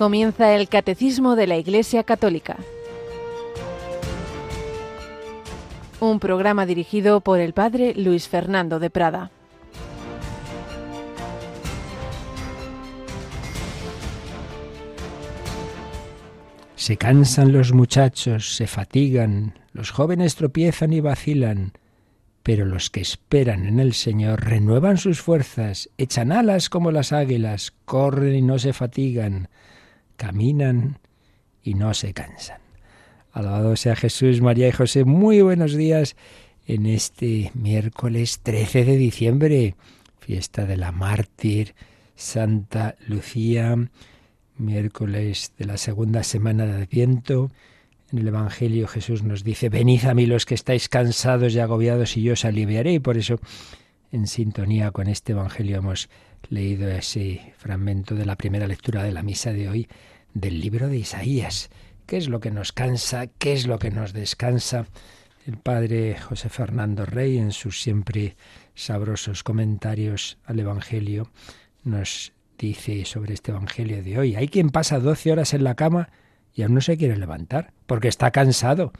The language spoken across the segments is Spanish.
Comienza el Catecismo de la Iglesia Católica. Un programa dirigido por el Padre Luis Fernando de Prada. Se cansan los muchachos, se fatigan, los jóvenes tropiezan y vacilan, pero los que esperan en el Señor renuevan sus fuerzas, echan alas como las águilas, corren y no se fatigan, caminan y no se cansan. Alabado sea Jesús, María y José. Muy buenos días en este miércoles 13 de diciembre, fiesta de la mártir Santa Lucía, miércoles de la segunda semana de Adviento. En el Evangelio Jesús nos dice, venid a mí los que estáis cansados y agobiados y yo os aliviaré. Y por eso, en sintonía con este Evangelio, hemos leído ese fragmento de la primera lectura de la misa de hoy del libro de Isaías. ¿Qué es lo que nos cansa? ¿Qué es lo que nos descansa? El padre José Fernando Rey, en sus siempre sabrosos comentarios al Evangelio, nos dice sobre este Evangelio de hoy. Hay quien pasa doce horas en la cama y aún no se quiere levantar, porque está cansado.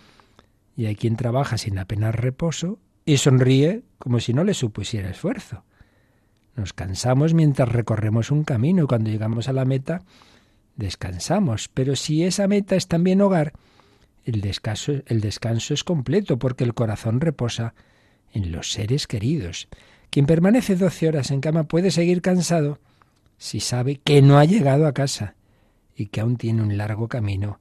Y hay quien trabaja sin apenas reposo y sonríe como si no le supusiera esfuerzo. Nos cansamos mientras recorremos un camino y cuando llegamos a la meta descansamos. Pero si esa meta es también hogar, el descanso, el descanso es completo porque el corazón reposa en los seres queridos. Quien permanece doce horas en cama puede seguir cansado si sabe que no ha llegado a casa y que aún tiene un largo camino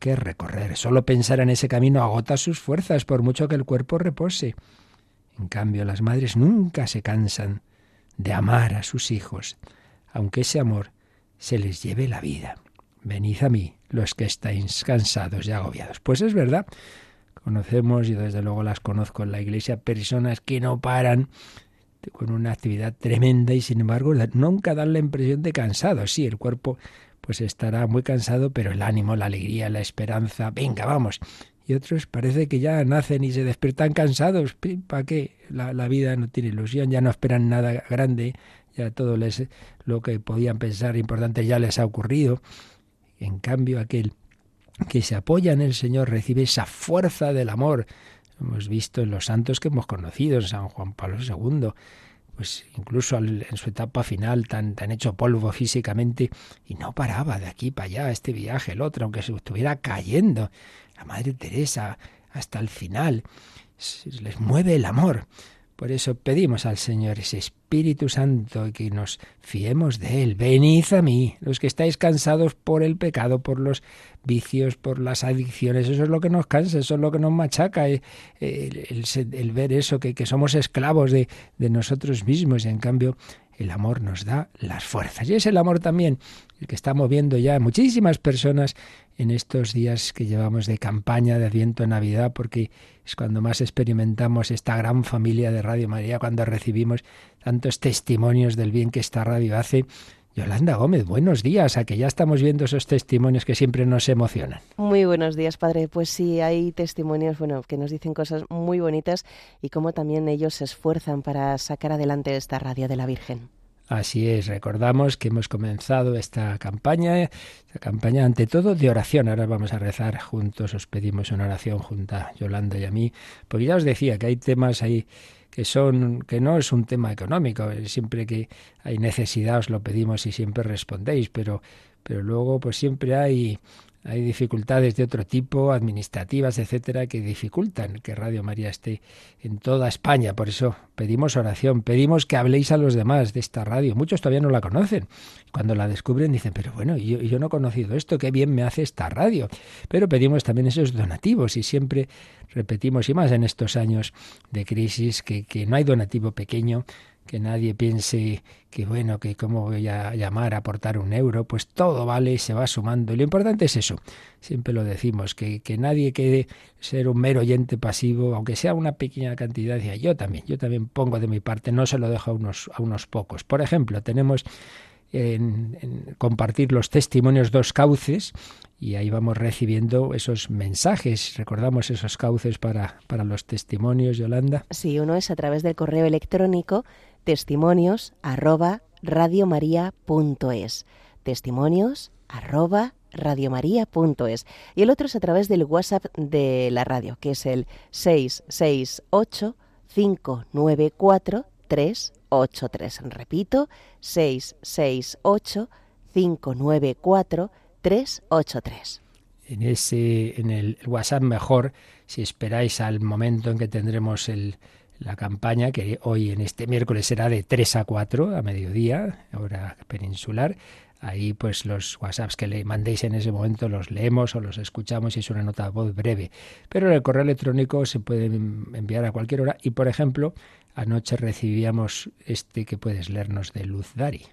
que recorrer. Solo pensar en ese camino agota sus fuerzas, por mucho que el cuerpo repose. En cambio, las madres nunca se cansan de amar a sus hijos, aunque ese amor se les lleve la vida. Venid a mí, los que estáis cansados y agobiados. Pues es verdad, conocemos, y desde luego las conozco en la iglesia, personas que no paran con una actividad tremenda y sin embargo nunca dan la impresión de cansados. Sí, el cuerpo pues estará muy cansado, pero el ánimo, la alegría, la esperanza, venga, vamos. Y otros parece que ya nacen y se despiertan cansados. ¿Para qué? La, la vida no tiene ilusión, ya no esperan nada grande, ya todo les, lo que podían pensar importante ya les ha ocurrido. En cambio, aquel que se apoya en el Señor recibe esa fuerza del amor. Hemos visto en los santos que hemos conocido, en San Juan Pablo II, pues incluso en su etapa final tan, tan hecho polvo físicamente, y no paraba de aquí para allá, este viaje, el otro, aunque se estuviera cayendo. La Madre Teresa, hasta el final, les mueve el amor. Por eso pedimos al Señor ese Espíritu Santo que nos fiemos de Él. Venid a mí, los que estáis cansados por el pecado, por los vicios, por las adicciones. Eso es lo que nos cansa, eso es lo que nos machaca, eh, el, ver eso, que, que somos esclavos de, de nosotros mismos. Y en cambio, el amor nos da las fuerzas. Y es el amor también el que está moviendo ya muchísimas personas en estos días que llevamos de campaña de Adviento Navidad, porque es cuando más experimentamos esta gran familia de Radio María, cuando recibimos tantos testimonios del bien que esta radio hace. Yolanda Gómez, buenos días, a que ya estamos viendo esos testimonios que siempre nos emocionan. Muy buenos días, padre. Pues sí, hay testimonios, bueno, que nos dicen cosas muy bonitas y cómo también ellos se esfuerzan para sacar adelante esta radio de la Virgen. Así es, recordamos que hemos comenzado esta campaña, esta campaña ante todo de oración. Ahora vamos a rezar juntos, os pedimos una oración junto a Yolanda y a mí, porque ya os decía que hay temas ahí que son que no es un tema económico, siempre que hay necesidad os lo pedimos y siempre respondéis, pero pero luego pues siempre hay hay dificultades de otro tipo, administrativas, etcétera, que dificultan que Radio María esté en toda España. Por eso pedimos oración, pedimos que habléis a los demás de esta radio. Muchos todavía no la conocen. Cuando la descubren dicen, pero bueno, yo, no he conocido esto, qué bien me hace esta radio. Pero pedimos también esos donativos y siempre repetimos, y más en estos años de crisis, que no hay donativo pequeño que nadie piense que bueno, que cómo voy a llamar a aportar un euro, pues todo vale se va sumando. Y lo importante es eso, siempre lo decimos, que, que nadie quede ser un mero oyente pasivo, aunque sea una pequeña cantidad, y yo también, yo también pongo de mi parte, no se lo dejo a unos, a unos pocos. Por ejemplo, tenemos en, en, compartir los testimonios dos cauces y ahí vamos recibiendo esos mensajes. Recordamos esos cauces para, para los testimonios, Yolanda. Sí, uno es a través del correo electrónico testimonios arroba radiomaria.es. Testimonios arroba radiomaria.es y el otro es a través del WhatsApp de la radio, que es el 668 594 383. Repito, 668 594 383. En ese en el WhatsApp mejor si esperáis al momento en que tendremos el la campaña, que hoy en este miércoles será de 3 a 4 a mediodía, hora peninsular. Ahí pues los WhatsApps que le mandéis en ese momento los leemos o los escuchamos y es una nota de voz breve. Pero en el correo electrónico se puede enviar a cualquier hora y por ejemplo anoche recibíamos este que puedes leernos de Luz Dari.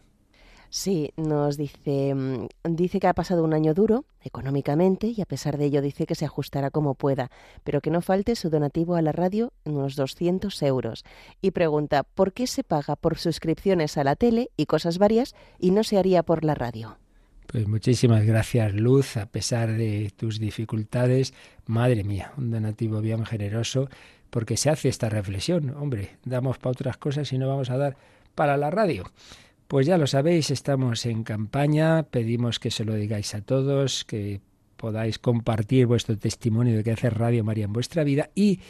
Sí, nos dice, mm, dice que ha pasado un año duro económicamente y a pesar de ello dice que se ajustará como pueda, pero que no falte su donativo a la radio unos 200 euros. Y pregunta, ¿por qué se paga por suscripciones a la tele y cosas varias y no se haría por la radio? Pues muchísimas gracias, Luz, a pesar de tus dificultades. Madre mía, un donativo bien generoso, porque se hace esta reflexión. Hombre, damos para otras cosas y no vamos a dar para la radio. Pues ya lo sabéis, estamos en campaña, pedimos que se lo digáis a todos, que podáis compartir vuestro testimonio de que hace Radio María en vuestra vida y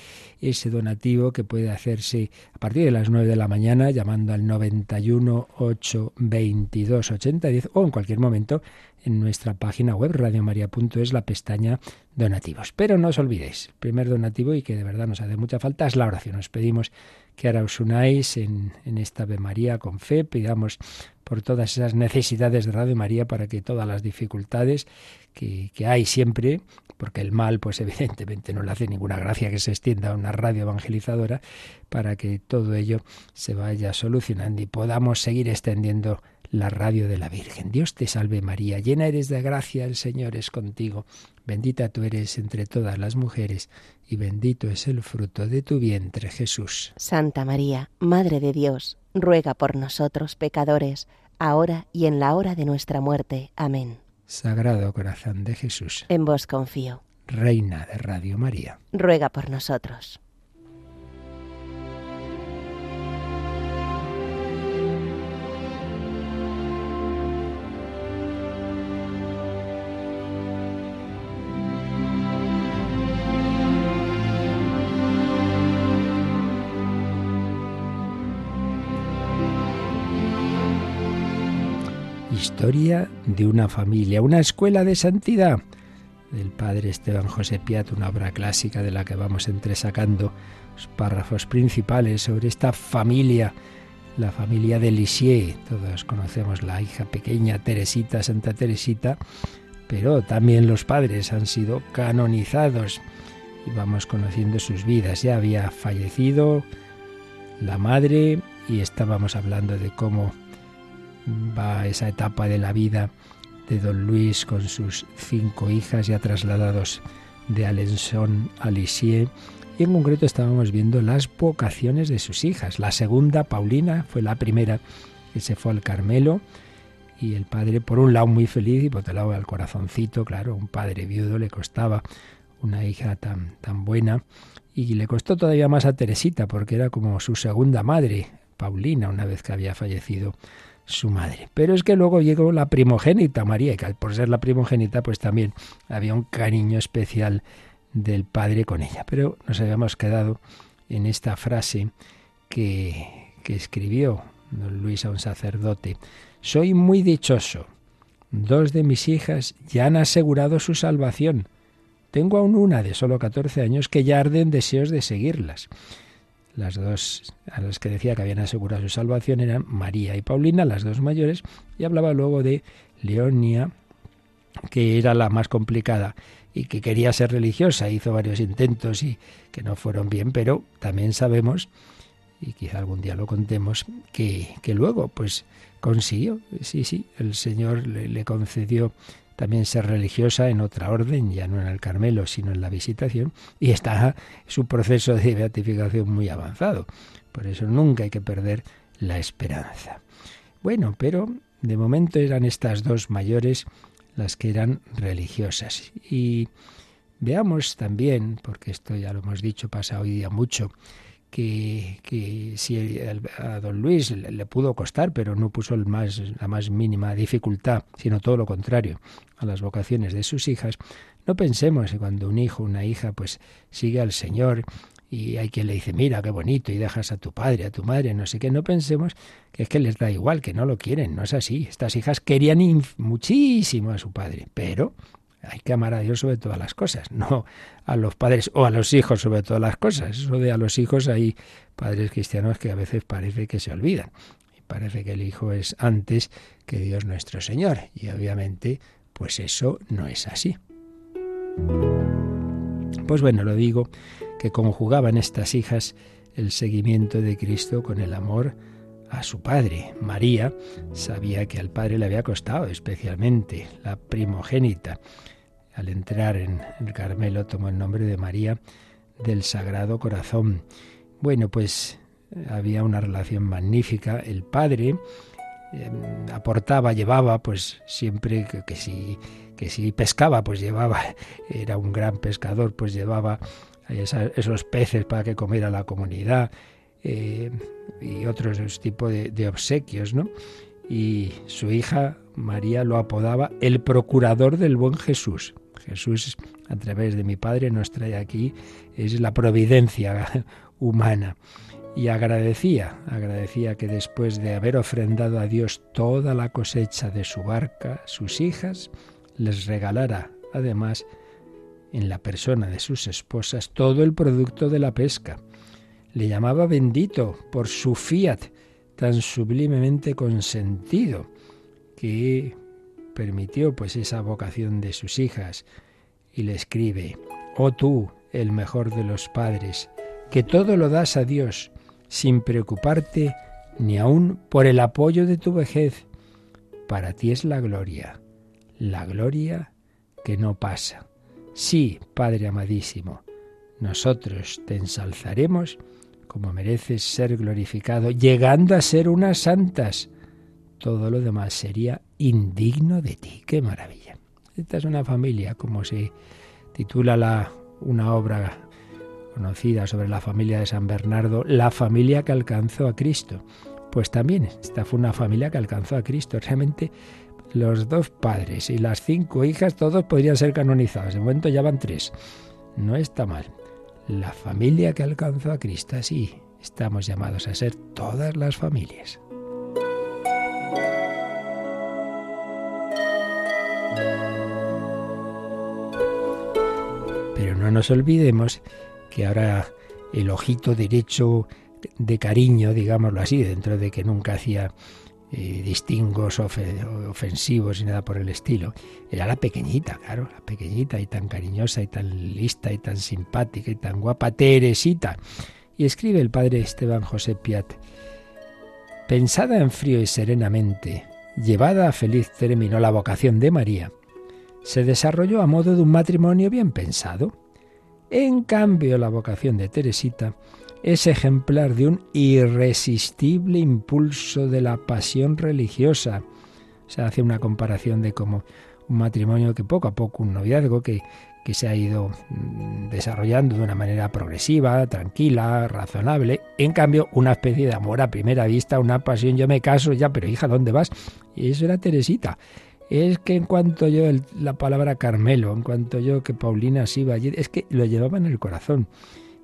ese donativo que puede hacerse a partir de las 9 de la mañana llamando al 91 8 22 80 10 o en cualquier momento en nuestra página web radiomaria.es la pestaña donativos. Pero no os olvidéis, primer donativo y que de verdad nos hace mucha falta es la oración. Os pedimos que ahora os unáis en, esta Ave María con fe, pidamos por todas esas necesidades de Radio María para que todas las dificultades que, que, hay siempre, porque el mal, pues evidentemente no le hace ninguna gracia que se extienda una radio evangelizadora, para que todo ello se vaya solucionando y podamos seguir extendiendo la radio de la Virgen. Dios te salve María, llena eres de gracia, el Señor es contigo, bendita tú eres entre todas las mujeres, y bendito es el fruto de tu vientre, Jesús. Santa María, Madre de Dios, ruega por nosotros pecadores, ahora y en la hora de nuestra muerte. Amén. Sagrado corazón de Jesús. En vos confío. Reina de Radio María. Ruega por nosotros. Historia de una familia, una escuela de santidad del padre Esteban José Piat, una obra clásica de la que vamos entresacando los párrafos principales sobre esta familia, la familia de Lisieux. Todos conocemos la hija pequeña Teresita, Santa Teresita, pero también los padres han sido canonizados y vamos conociendo sus vidas. Ya había fallecido la madre y estábamos hablando de cómo va esa etapa de la vida de don Luis con sus cinco hijas ya trasladados de Alençon a Lisieux. Y en concreto estábamos viendo las vocaciones de sus hijas. La segunda, Paulina, fue la primera que se fue al Carmelo. Y el padre, por un lado, muy feliz y por otro lado, al corazoncito, claro, un padre viudo le costaba una hija tan, tan buena. Y le costó todavía más a Teresita, porque era como su segunda madre, Paulina, una vez que había fallecido su madre. Pero es que luego llegó la primogénita María, y por ser la primogénita, pues también había un cariño especial del padre con ella. Pero nos habíamos quedado en esta frase que, que escribió don Luis a un sacerdote. Soy muy dichoso. Dos de mis hijas ya han asegurado su salvación. Tengo aún una de solo 14 años que ya arden deseos de seguirlas. Las dos a las que decía que habían asegurado su salvación eran María y Paulina, las dos mayores, y hablaba luego de Leonia, que era la más complicada y que quería ser religiosa, hizo varios intentos y que no fueron bien, pero también sabemos, y quizá algún día lo contemos, que, que luego pues consiguió, sí, sí, el Señor le, le concedió también ser religiosa en otra orden, ya no en el Carmelo, sino en la visitación, y está su proceso de beatificación muy avanzado. Por eso nunca hay que perder la esperanza. Bueno, pero de momento eran estas dos mayores las que eran religiosas. Y veamos también, porque esto ya lo hemos dicho, pasa hoy día mucho, que, que si a don Luis le, pudo costar, pero no puso el más, la más mínima dificultad, sino todo lo contrario, a las vocaciones de sus hijas, no pensemos que cuando un hijo, una hija, pues sigue al Señor y hay quien le dice, mira, qué bonito, y dejas a tu padre, a tu madre, no sé qué, no pensemos que es que les da igual, que no lo quieren, no es así. Estas hijas querían muchísimo a su padre, pero hay que amar a Dios sobre todas las cosas, no a los padres o a los hijos sobre todas las cosas. Eso de a los hijos hay padres cristianos que a veces parece que se olvidan. Y parece que el hijo es antes que Dios nuestro Señor. Y obviamente, pues eso no es así. Pues bueno, lo digo que conjugaban estas hijas el seguimiento de Cristo con el amor a su padre. María sabía que al padre le había costado especialmente la primogénita. Al entrar en el Carmelo tomó el nombre de María del Sagrado Corazón. Bueno, pues había una relación magnífica. El padre em, aportaba, llevaba, pues siempre que, si que si pescaba, pues llevaba, era un gran pescador, pues llevaba esos peces para que comiera la comunidad eh, y otros tipos de obsequios, ¿no? Y su hija María lo apodaba el procurador del buen Jesús. Jesús, a través de mi Padre, nos trae aquí, es la providencia humana. Y agradecía, agradecía que después de haber ofrendado a Dios toda la cosecha de su barca, sus hijas, les regalara, además, en la persona de sus esposas, todo el producto de la pesca. Le llamaba bendito por su fiat tan sublimemente consentido que permitió pues esa vocación de sus hijas y le escribe, oh tú, el mejor de los padres, que todo lo das a Dios sin preocuparte ni aun por el apoyo de tu vejez. Para ti es la gloria la gloria que no pasa. Sí, Padre amadísimo, nosotros te ensalzaremos como mereces ser glorificado, llegando a ser unas santas. Todo lo demás sería indigno de ti. ¡Qué maravilla! Esta es una familia, como se titula la, una obra conocida sobre la familia de San Bernardo, la familia que alcanzó a Cristo. Pues también esta fue una familia que alcanzó a Cristo. Realmente los dos padres y las cinco hijas, todos podrían ser canonizados. De momento ya van tres. No está mal. La familia que alcanzó a Cristo, sí, estamos llamados a ser todas las familias. Pero no nos olvidemos que ahora el ojito derecho de cariño, digámoslo así, dentro de que nunca hacía eh, distingos ofensivos y nada por el estilo. Era la pequeñita, claro, la pequeñita y tan cariñosa y tan lista y tan simpática y tan guapa, Teresita. Y escribe el padre Esteban José Piat, pensada en frío y serenamente, llevada a feliz término la vocación de María, se desarrolló a modo de un matrimonio bien pensado. En cambio, la vocación de Teresita es ejemplar de un irresistible impulso de la pasión religiosa. Se hace una comparación de cómo un matrimonio que poco a poco, un noviazgo que, que se ha ido mm, desarrollando de una manera progresiva, tranquila, razonable. En cambio, una especie de amor a primera vista, una pasión, yo me caso ya, pero hija, ¿dónde vas? Y eso era Teresita. Es que en cuanto yo la palabra Carmelo, en cuanto yo que Paulina iba allí, es que lo llevaba en el corazón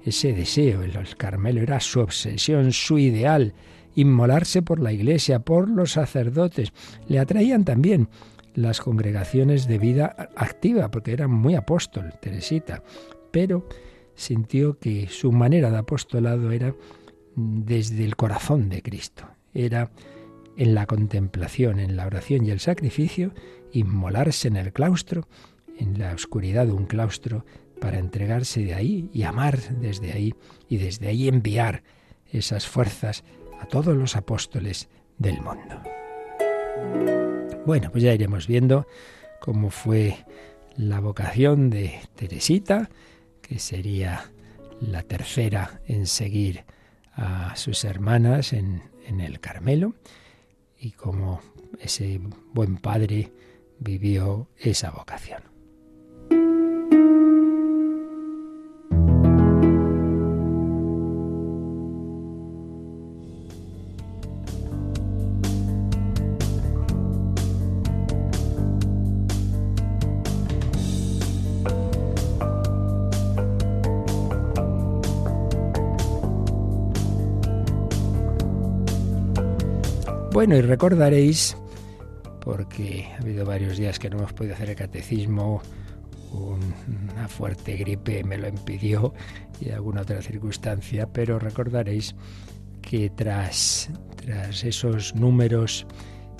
ese deseo. El Carmelo era su obsesión, su ideal, inmolarse por la iglesia, por los sacerdotes. Le atraían también las congregaciones de vida activa, porque era muy apóstol, Teresita. Pero sintió que su manera de apostolado era desde el corazón de Cristo. Era en la contemplación, en la oración y el sacrificio, inmolarse en el claustro, en la oscuridad de un claustro, para entregarse de ahí y amar desde ahí y desde ahí enviar esas fuerzas a todos los apóstoles del mundo. Bueno, pues ya iremos viendo cómo fue la vocación de Teresita, que sería la tercera en seguir a sus hermanas en, en el Carmelo, y cómo ese buen padre vivió esa vocación. Bueno, y recordaréis, porque ha habido varios días que no hemos podido hacer el catecismo, una fuerte gripe me lo impidió y alguna otra circunstancia, pero recordaréis que tras, tras esos números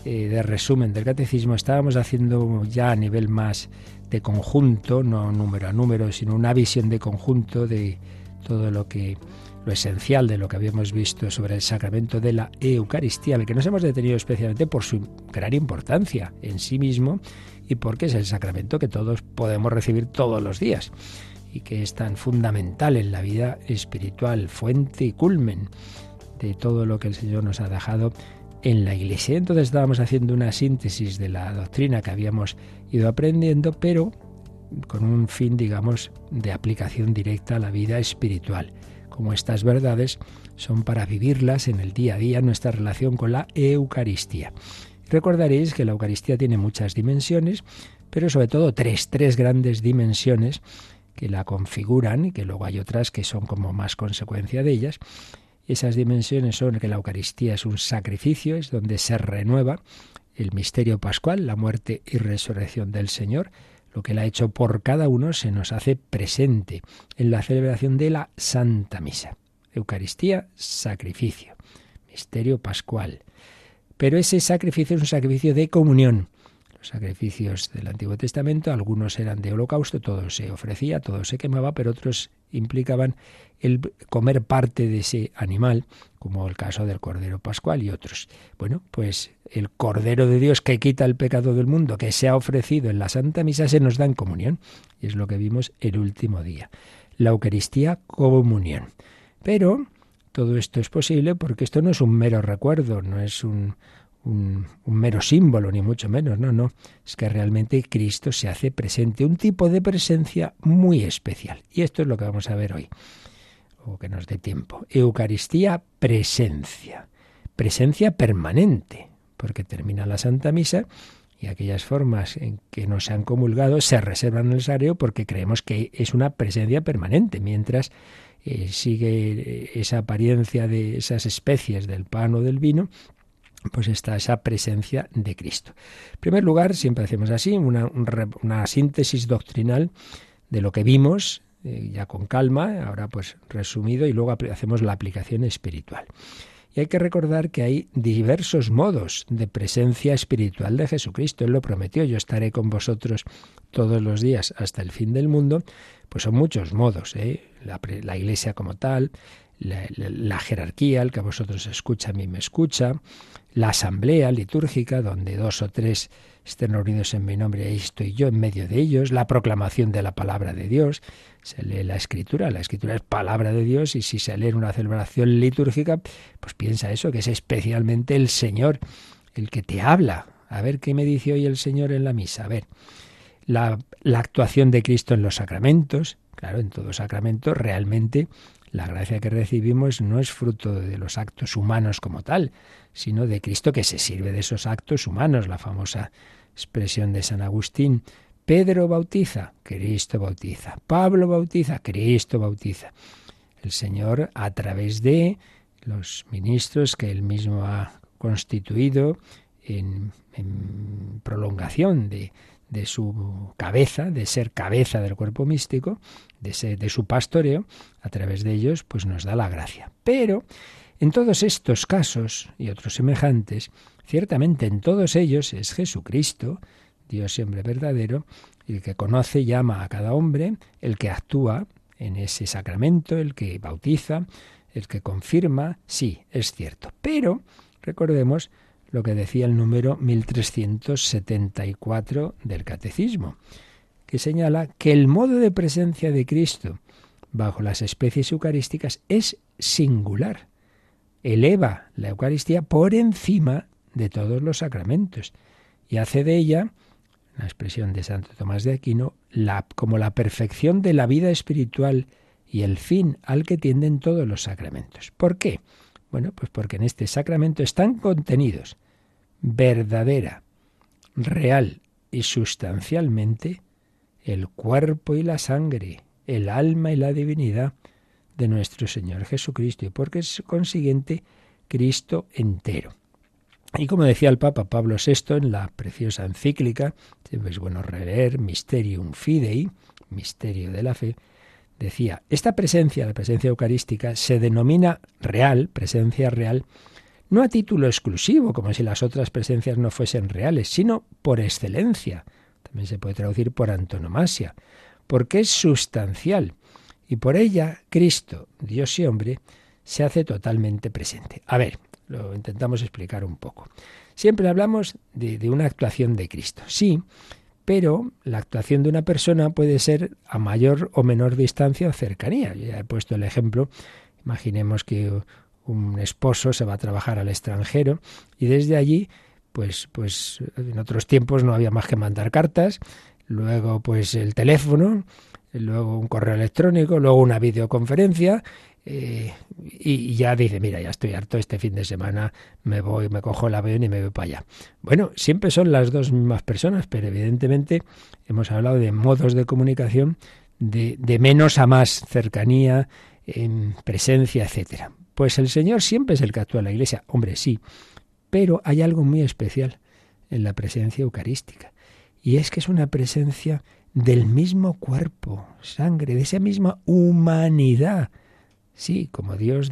eh, de resumen del catecismo estábamos haciendo ya a nivel más de conjunto, no número a número, sino una visión de conjunto de todo lo que lo esencial de lo que habíamos visto sobre el sacramento de la Eucaristía, al que nos hemos detenido especialmente por su gran importancia en sí mismo y porque es el sacramento que todos podemos recibir todos los días y que es tan fundamental en la vida espiritual, fuente y culmen de todo lo que el Señor nos ha dejado en la Iglesia. Entonces estábamos haciendo una síntesis de la doctrina que habíamos ido aprendiendo, pero con un fin, digamos, de aplicación directa a la vida espiritual como estas verdades son para vivirlas en el día a día, nuestra relación con la Eucaristía. Recordaréis que la Eucaristía tiene muchas dimensiones, pero sobre todo tres, tres grandes dimensiones que la configuran y que luego hay otras que son como más consecuencia de ellas. Esas dimensiones son que la Eucaristía es un sacrificio, es donde se renueva el misterio pascual, la muerte y resurrección del Señor, lo que Él ha hecho por cada uno se nos hace presente en la celebración de la Santa Misa. Eucaristía, sacrificio, misterio pascual. Pero ese sacrificio es un sacrificio de comunión. Sacrificios del Antiguo Testamento, algunos eran de holocausto, todo se ofrecía, todo se quemaba, pero otros implicaban el comer parte de ese animal, como el caso del Cordero Pascual y otros. Bueno, pues el Cordero de Dios que quita el pecado del mundo, que se ha ofrecido en la Santa Misa, se nos da en comunión. Y es lo que vimos el último día. La Eucaristía, comunión. Pero todo esto es posible porque esto no es un mero recuerdo, no es un, un, mero símbolo, ni mucho menos, no, no. Es que realmente Cristo se hace presente, un tipo de presencia muy especial. Y esto es lo que vamos a ver hoy o que nos dé tiempo. Eucaristía, presencia. Presencia permanente, porque termina la Santa Misa y aquellas formas en que no se han comulgado se reservan en el sagrado porque creemos que es una presencia permanente, mientras eh, sigue eh, esa apariencia de esas especies del pan o del vino, pues está esa presencia de Cristo. En primer lugar, siempre hacemos así, una, una síntesis doctrinal de lo que vimos eh, ya con calma, ahora pues resumido, y luego hacemos la aplicación espiritual. Y hay que recordar que hay diversos modos de presencia espiritual de Jesucristo. Él lo prometió, yo estaré con vosotros todos los días hasta el fin del mundo. Pues son muchos modos, ¿eh? la, iglesia como tal, la, la, jerarquía, el que a vosotros escucha, a mí me escucha, la asamblea litúrgica, donde dos o tres estén reunidos en mi nombre, ahí estoy yo en medio de ellos, la proclamación de la palabra de Dios, se lee la escritura, la escritura es palabra de Dios y si se lee una celebración litúrgica, pues piensa eso, que es especialmente el Señor el que te habla. A ver qué me dice hoy el Señor en la misa, a ver. La, la actuación de Cristo en los sacramentos, claro, en todo sacramento realmente la gracia que recibimos no es fruto de los actos humanos como tal, sino de Cristo que se sirve de esos actos humanos, la famosa expresión de San Agustín. Pedro bautiza, Cristo bautiza. Pablo bautiza, Cristo bautiza. El Señor a través de los ministros que él mismo ha constituido en, prolongación de, de su cabeza, de ser cabeza del cuerpo místico, de, de su pastoreo, a través de ellos, pues nos da la gracia. Pero en todos estos casos y otros semejantes, ciertamente en todos ellos es Jesucristo, Dios siempre verdadero, el que conoce, llama a cada hombre, el que actúa en ese sacramento, el que bautiza, el que confirma, sí, es cierto. Pero recordemos lo que decía el número 1374 del Catecismo, que señala que el modo de presencia de Cristo bajo las especies eucarísticas es singular. Eleva la Eucaristía por encima de todos los sacramentos y hace de ella, la expresión de Santo Tomás de Aquino, como la perfección de la vida espiritual y el fin al que tienden todos los sacramentos. ¿Por qué? Bueno, pues porque en este sacramento están contenidos verdadera, real y sustancialmente el cuerpo y la sangre, el alma y la divinidad de nuestro Señor Jesucristo y porque es consiguiente Cristo entero. Y como decía el Papa Pablo VI en la preciosa encíclica, siempre es bueno releer Mysterium Fidei, misterio de la fe, decía, esta presencia, la presencia eucarística, se denomina real, presencia real, no a título exclusivo, como si las otras presencias no fuesen reales, sino por excelencia. También se puede traducir por antonomasia, porque es sustancial. Y por ella, Cristo, Dios y hombre, se hace totalmente presente. A ver, lo intentamos explicar un poco. Siempre hablamos de, una actuación de Cristo. Sí, pero la actuación de una persona puede ser a mayor o menor distancia o cercanía. Ya he puesto el ejemplo. Imaginemos que un esposo se va a trabajar al extranjero y desde allí, pues, pues en otros tiempos no había más que mandar cartas, luego pues el teléfono, luego un correo electrónico, luego una videoconferencia eh, y, ya dice, mira, ya estoy harto, este fin de semana me voy, me cojo el avión y me voy para allá. Bueno, siempre son las dos mismas personas, pero evidentemente hemos hablado de modos de comunicación de, de menos a más cercanía, en presencia, etcétera. Pues el Señor siempre es el que actúa en la Iglesia. Hombre, sí, pero hay algo muy especial en la presencia eucarística. Y es que es una presencia del mismo cuerpo, sangre, de esa misma humanidad. Sí, como Dios,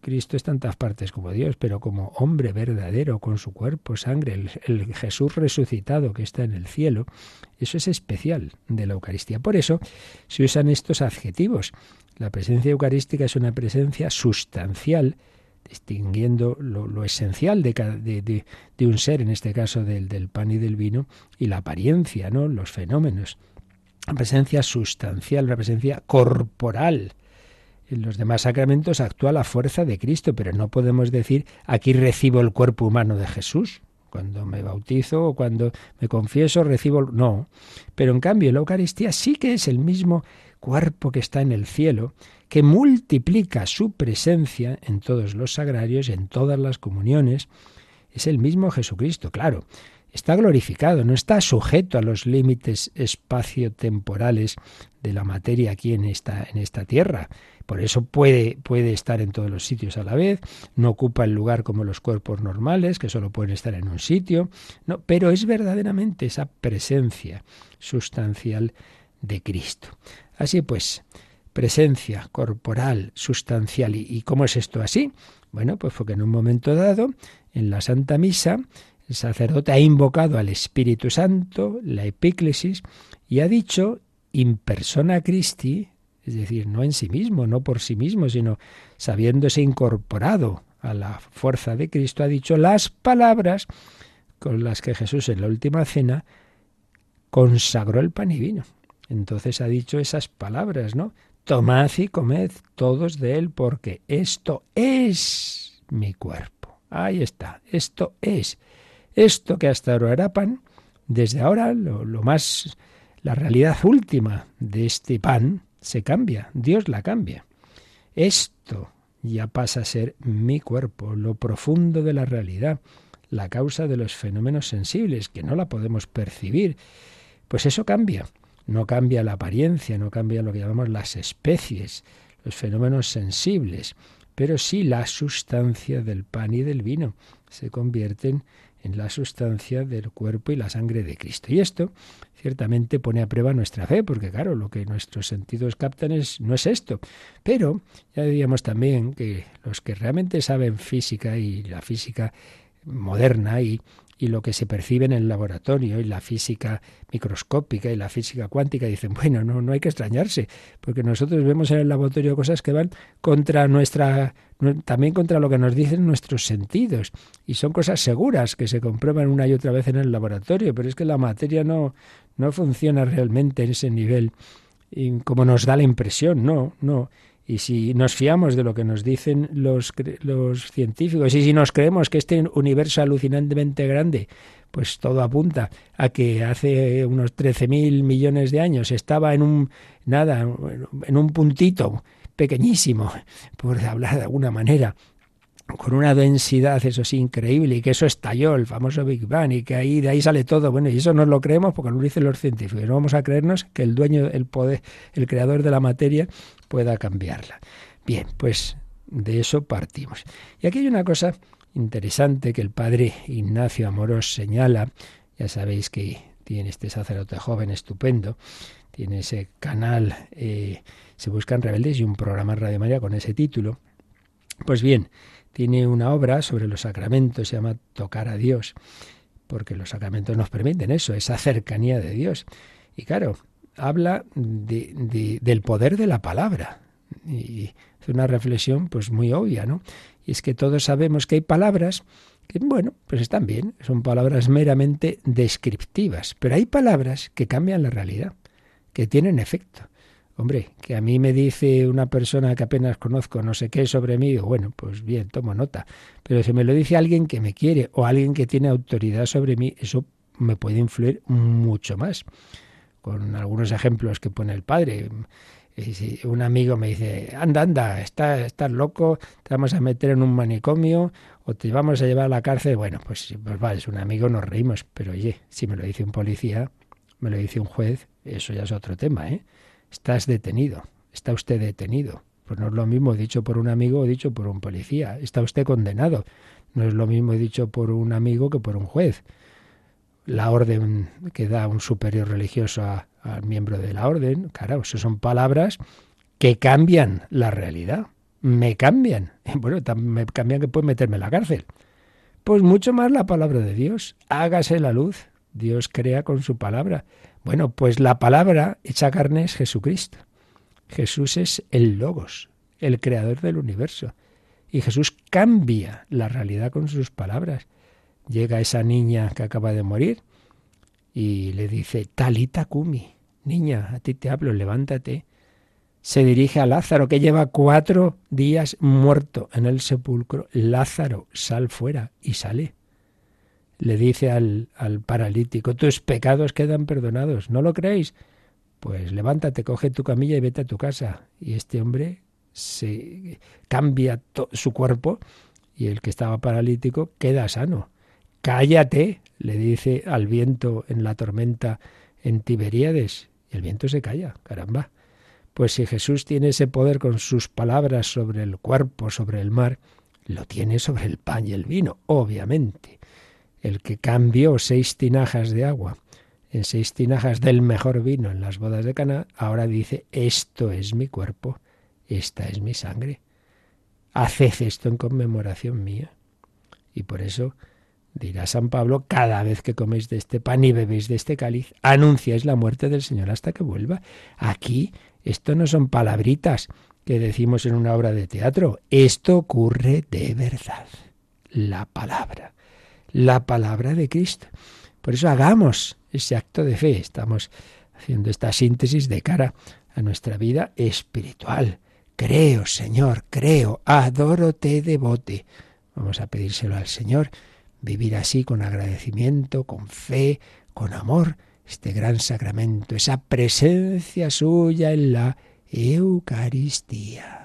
Cristo está en tantas partes como Dios, pero como hombre verdadero, con su cuerpo, sangre, el, Jesús resucitado que está en el cielo, eso es especial de la Eucaristía. Por eso se usan estos adjetivos. La presencia eucarística es una presencia sustancial, distinguiendo lo, esencial de, un ser, en este caso del, del, pan y del vino, y la apariencia, ¿no? los fenómenos. La presencia sustancial, una presencia corporal. En los demás sacramentos actúa la fuerza de Cristo, pero no podemos decir aquí recibo el cuerpo humano de Jesús. Cuando me bautizo o cuando me confieso recibo... No, pero en cambio la Eucaristía sí que es el mismo cuerpo que está en el cielo, que multiplica su presencia en todos los sagrarios, en todas las comuniones, es el mismo Jesucristo, claro. Está glorificado, no está sujeto a los límites espacio-temporales de la materia aquí en esta, en esta tierra. Por eso puede, puede estar en todos los sitios a la vez, no ocupa el lugar como los cuerpos normales, que solo pueden estar en un sitio, no, pero es verdaderamente esa presencia sustancial de Cristo. Así pues, presencia corporal, sustancial. ¿Y, cómo es esto así? Bueno, pues porque en un momento dado, en la Santa Misa, el sacerdote ha invocado al Espíritu Santo, la epíclesis, y ha dicho in persona Christi, es decir, no en sí mismo, no por sí mismo, sino sabiéndose incorporado a la fuerza de Cristo, ha dicho las palabras con las que Jesús en la última cena consagró el pan y vino. Entonces ha dicho esas palabras, ¿no? Tomad y comed todos de él, porque esto es mi cuerpo. Ahí está, esto es. Esto que hasta ahora era pan, desde ahora lo, más, la realidad última de este pan se cambia, Dios la cambia. Esto ya pasa a ser mi cuerpo, lo profundo de la realidad, la causa de los fenómenos sensibles, que no la podemos percibir. Pues eso cambia. No cambia la apariencia, no cambia lo que llamamos las especies, los fenómenos sensibles, pero sí la sustancia del pan y del vino se convierten en la sustancia del cuerpo y la sangre de Cristo. Y esto ciertamente pone a prueba nuestra fe, porque claro, lo que nuestros sentidos captan es, no es esto. Pero ya diríamos también que los que realmente saben física y la física moderna y y lo que se percibe en el laboratorio y la física microscópica y la física cuántica dicen, bueno, no, no hay que extrañarse, porque nosotros vemos en el laboratorio cosas que van contra nuestra, también contra lo que nos dicen nuestros sentidos, y son cosas seguras que se comprueban una y otra vez en el laboratorio, pero es que la materia no, no funciona realmente en ese nivel como nos da la impresión, no, no. Y si nos fiamos de lo que nos dicen los, los científicos y si nos creemos que este universo alucinantemente grande, pues todo apunta a que hace unos 13.000 millones de años estaba en un nada, en un puntito pequeñísimo, por hablar de alguna manera, con una densidad, eso sí, increíble, y que eso estalló, el famoso Big Bang, y que ahí de ahí sale todo. Bueno, y eso no lo creemos porque lo dicen los científicos. No vamos a creernos que el dueño, el poder, el creador de la materia pueda cambiarla. Bien, pues de eso partimos. Y aquí hay una cosa interesante que el padre Ignacio Amorós señala, ya sabéis que tiene este sacerdote joven estupendo, tiene ese canal, eh, se buscan rebeldes y un programa Radio María con ese título. Pues bien, tiene una obra sobre los sacramentos, se llama Tocar a Dios, porque los sacramentos nos permiten eso, esa cercanía de Dios. Y claro, habla del poder de la palabra. Y hace una reflexión pues muy obvia, ¿no? Y es que todos sabemos que hay palabras que, bueno, pues están bien, son palabras meramente descriptivas, pero hay palabras que cambian la realidad, que tienen efecto. Hombre, que a mí me dice una persona que apenas conozco no sé qué sobre mí, bueno, pues bien, tomo nota. Pero si me lo dice alguien que me quiere o alguien que tiene autoridad sobre mí, eso me puede influir mucho más. Con algunos ejemplos que pone el padre. Si un amigo me dice, anda, anda, estás, estás loco, te vamos a meter en un manicomio o te vamos a llevar a la cárcel, bueno, pues, pues vale, es un amigo, nos reímos, pero oye, si me lo dice un policía, me lo dice un juez, eso ya es otro tema, ¿eh? Estás detenido, está usted detenido. Pues no es lo mismo dicho por un amigo o dicho por un policía. Está usted condenado. No es lo mismo dicho por un amigo que por un juez. La orden que da un superior religioso al miembro de la orden, claro, eso son palabras que cambian la realidad. Me cambian. Bueno, me cambian que puede meterme en la cárcel. Pues mucho más la palabra de Dios. Hágase la luz. Dios crea con su palabra. Bueno, pues la palabra hecha carne es Jesucristo. Jesús es el Logos, el creador del universo. Y Jesús cambia la realidad con sus palabras. Llega esa niña que acaba de morir y le dice, Talita Kumi, niña, a ti te hablo, levántate. Se dirige a Lázaro, que lleva cuatro días muerto en el sepulcro. Lázaro, sal fuera y sale le dice al, al paralítico, tus pecados quedan perdonados, ¿no lo creéis? Pues levántate, coge tu camilla y vete a tu casa. Y este hombre se cambia su cuerpo y el que estaba paralítico queda sano. Cállate, le dice al viento en la tormenta en Tiberíades. Y el viento se calla, caramba. Pues si Jesús tiene ese poder con sus palabras sobre el cuerpo, sobre el mar, lo tiene sobre el pan y el vino, obviamente el que cambió seis tinajas de agua en seis tinajas del mejor vino en las bodas de Cana, ahora dice, esto es mi cuerpo, esta es mi sangre. Haced esto en conmemoración mía. Y por eso dirá San Pablo, cada vez que coméis de este pan y bebéis de este cáliz, anunciáis la muerte del Señor hasta que vuelva. Aquí esto no son palabritas que decimos en una obra de teatro, esto ocurre de verdad. La palabra la palabra de Cristo. Por eso hagamos ese acto de fe. Estamos haciendo esta síntesis de cara a nuestra vida espiritual. Creo, Señor, creo, adoro, te devote. Vamos a pedírselo al Señor, vivir así con agradecimiento, con fe, con amor, este gran sacramento, esa presencia suya en la Eucaristía.